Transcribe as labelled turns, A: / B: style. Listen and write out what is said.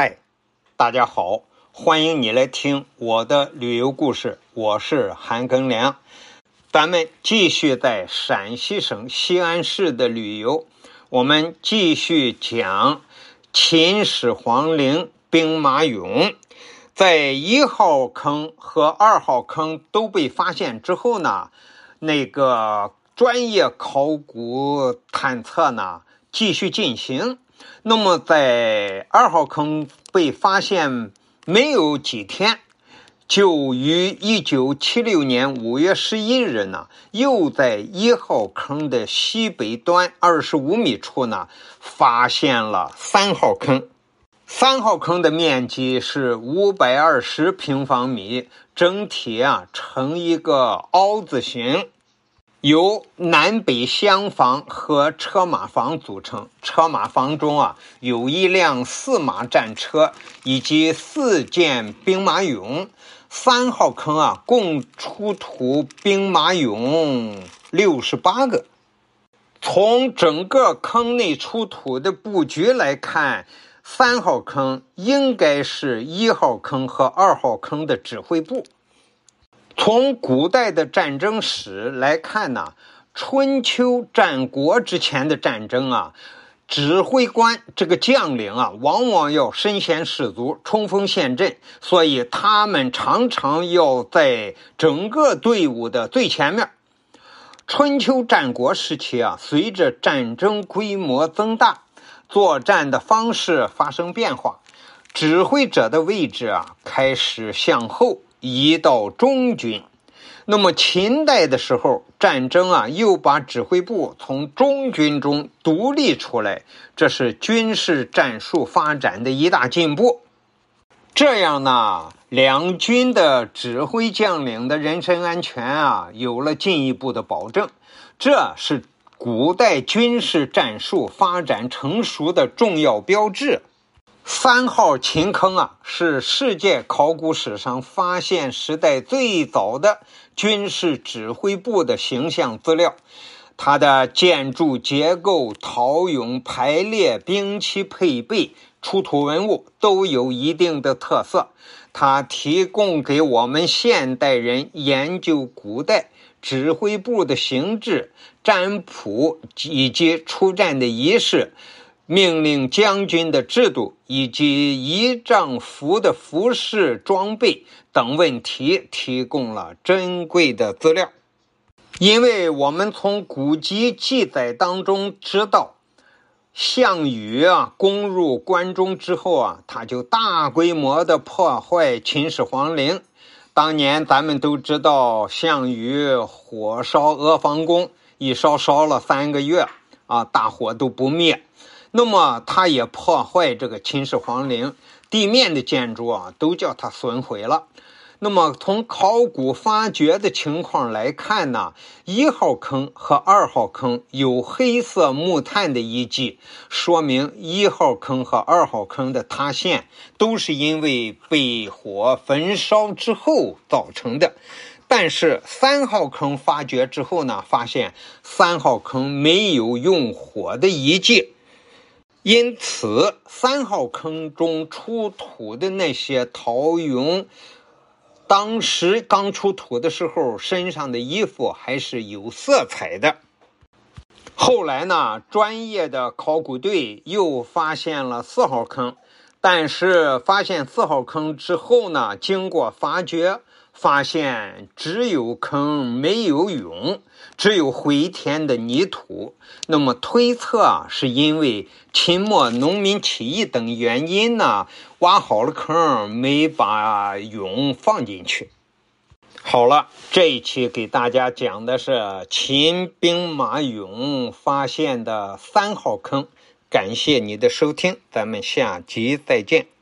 A: 嗨，大家好，欢迎你来听我的旅游故事。我是韩庚良，咱们继续在陕西省西安市的旅游。我们继续讲秦始皇陵兵马俑。在一号坑和二号坑都被发现之后呢，那个专业考古探测呢继续进行。那么，在二号坑被发现没有几天，就于一九七六年五月十一日呢，又在一号坑的西北端二十五米处呢，发现了三号坑。三号坑的面积是五百二十平方米，整体啊呈一个凹字形，由南北厢房和车马房组成。车马房中啊有一辆四马战车以及四件兵马俑。三号坑啊共出土兵马俑六十八个。从整个坑内出土的布局来看。三号坑应该是一号坑和二号坑的指挥部。从古代的战争史来看呢，春秋战国之前的战争啊，指挥官这个将领啊，往往要身先士卒、冲锋陷阵，所以他们常常要在整个队伍的最前面。春秋战国时期啊，随着战争规模增大。作战的方式发生变化，指挥者的位置啊开始向后移到中军。那么秦代的时候，战争啊又把指挥部从中军中独立出来，这是军事战术发展的一大进步。这样呢，两军的指挥将领的人身安全啊有了进一步的保证。这是。古代军事战术发展成熟的重要标志。三号秦坑啊，是世界考古史上发现时代最早的军事指挥部的形象资料。它的建筑结构、陶俑排列、兵器配备、出土文物都有一定的特色。它提供给我们现代人研究古代。指挥部的形制、占卜以及出战的仪式、命令将军的制度以及仪仗服的服饰装备等问题提供了珍贵的资料。因为我们从古籍记载当中知道，项羽啊攻入关中之后啊，他就大规模的破坏秦始皇陵。当年咱们都知道，项羽火烧阿房宫，一烧烧了三个月，啊，大火都不灭。那么，他也破坏这个秦始皇陵地面的建筑啊，都叫他损毁了。那么从考古发掘的情况来看呢，一号坑和二号坑有黑色木炭的遗迹，说明一号坑和二号坑的塌陷都是因为被火焚烧之后造成的。但是三号坑发掘之后呢，发现三号坑没有用火的遗迹，因此三号坑中出土的那些陶俑。当时刚出土的时候，身上的衣服还是有色彩的。后来呢，专业的考古队又发现了四号坑，但是发现四号坑之后呢，经过发掘。发现只有坑没有俑，只有回填的泥土。那么推测啊，是因为秦末农民起义等原因呢，挖好了坑没把俑放进去。好了，这一期给大家讲的是秦兵马俑发现的三号坑。感谢你的收听，咱们下集再见。